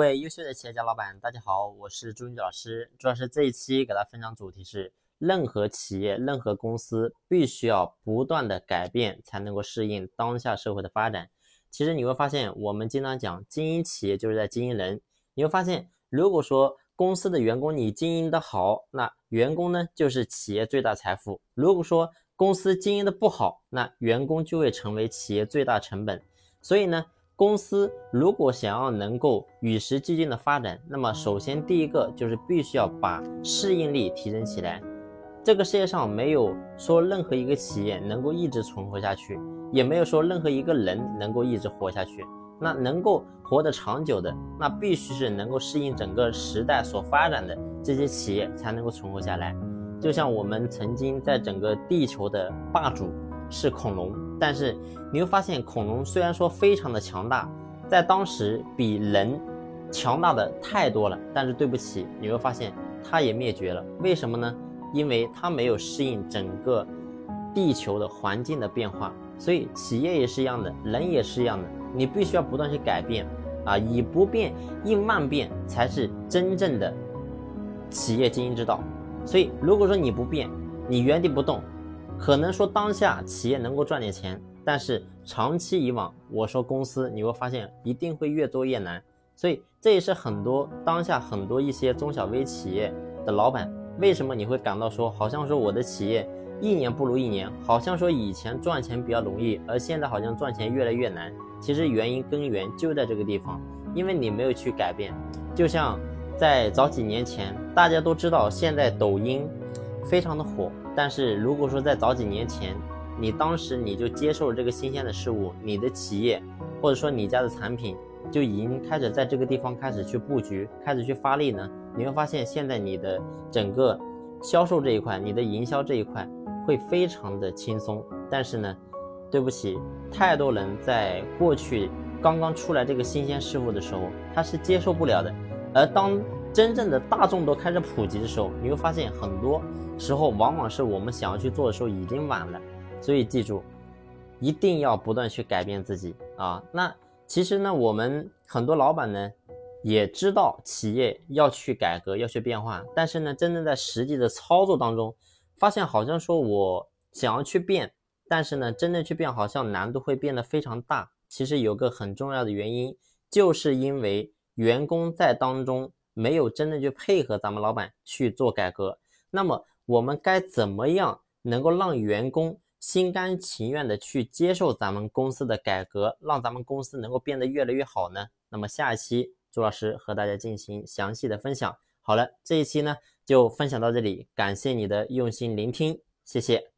各位优秀的企业家老板，大家好，我是朱云老师。朱老师这一期给大家分享主题是：任何企业、任何公司必须要不断的改变，才能够适应当下社会的发展。其实你会发现，我们经常讲经营企业就是在经营人。你会发现，如果说公司的员工你经营的好，那员工呢就是企业最大财富；如果说公司经营的不好，那员工就会成为企业最大成本。所以呢，公司如果想要能够与时俱进的发展，那么首先第一个就是必须要把适应力提升起来。这个世界上没有说任何一个企业能够一直存活下去，也没有说任何一个人能够一直活下去。那能够活得长久的，那必须是能够适应整个时代所发展的这些企业才能够存活下来。就像我们曾经在整个地球的霸主是恐龙，但是你会发现，恐龙虽然说非常的强大，在当时比人强大的太多了，但是对不起，你会发现它也灭绝了。为什么呢？因为它没有适应整个地球的环境的变化，所以企业也是一样的，人也是一样的，你必须要不断去改变啊，以不变应万变才是真正的企业经营之道。所以，如果说你不变，你原地不动，可能说当下企业能够赚点钱，但是长期以往，我说公司你会发现一定会越做越难。所以，这也是很多当下很多一些中小微企业的老板。为什么你会感到说，好像说我的企业一年不如一年，好像说以前赚钱比较容易，而现在好像赚钱越来越难？其实原因根源就在这个地方，因为你没有去改变。就像在早几年前，大家都知道现在抖音非常的火，但是如果说在早几年前，你当时你就接受了这个新鲜的事物，你的企业或者说你家的产品。就已经开始在这个地方开始去布局，开始去发力呢。你会发现，现在你的整个销售这一块，你的营销这一块会非常的轻松。但是呢，对不起，太多人在过去刚刚出来这个新鲜事物的时候，他是接受不了的。而当真正的大众都开始普及的时候，你会发现，很多时候往往是我们想要去做的时候已经晚了。所以记住，一定要不断去改变自己啊！那。其实呢，我们很多老板呢，也知道企业要去改革，要去变化，但是呢，真正在实际的操作当中，发现好像说我想要去变，但是呢，真正去变好像难度会变得非常大。其实有个很重要的原因，就是因为员工在当中没有真正去配合咱们老板去做改革。那么我们该怎么样能够让员工？心甘情愿的去接受咱们公司的改革，让咱们公司能够变得越来越好呢？那么下一期朱老师和大家进行详细的分享。好了，这一期呢就分享到这里，感谢你的用心聆听，谢谢。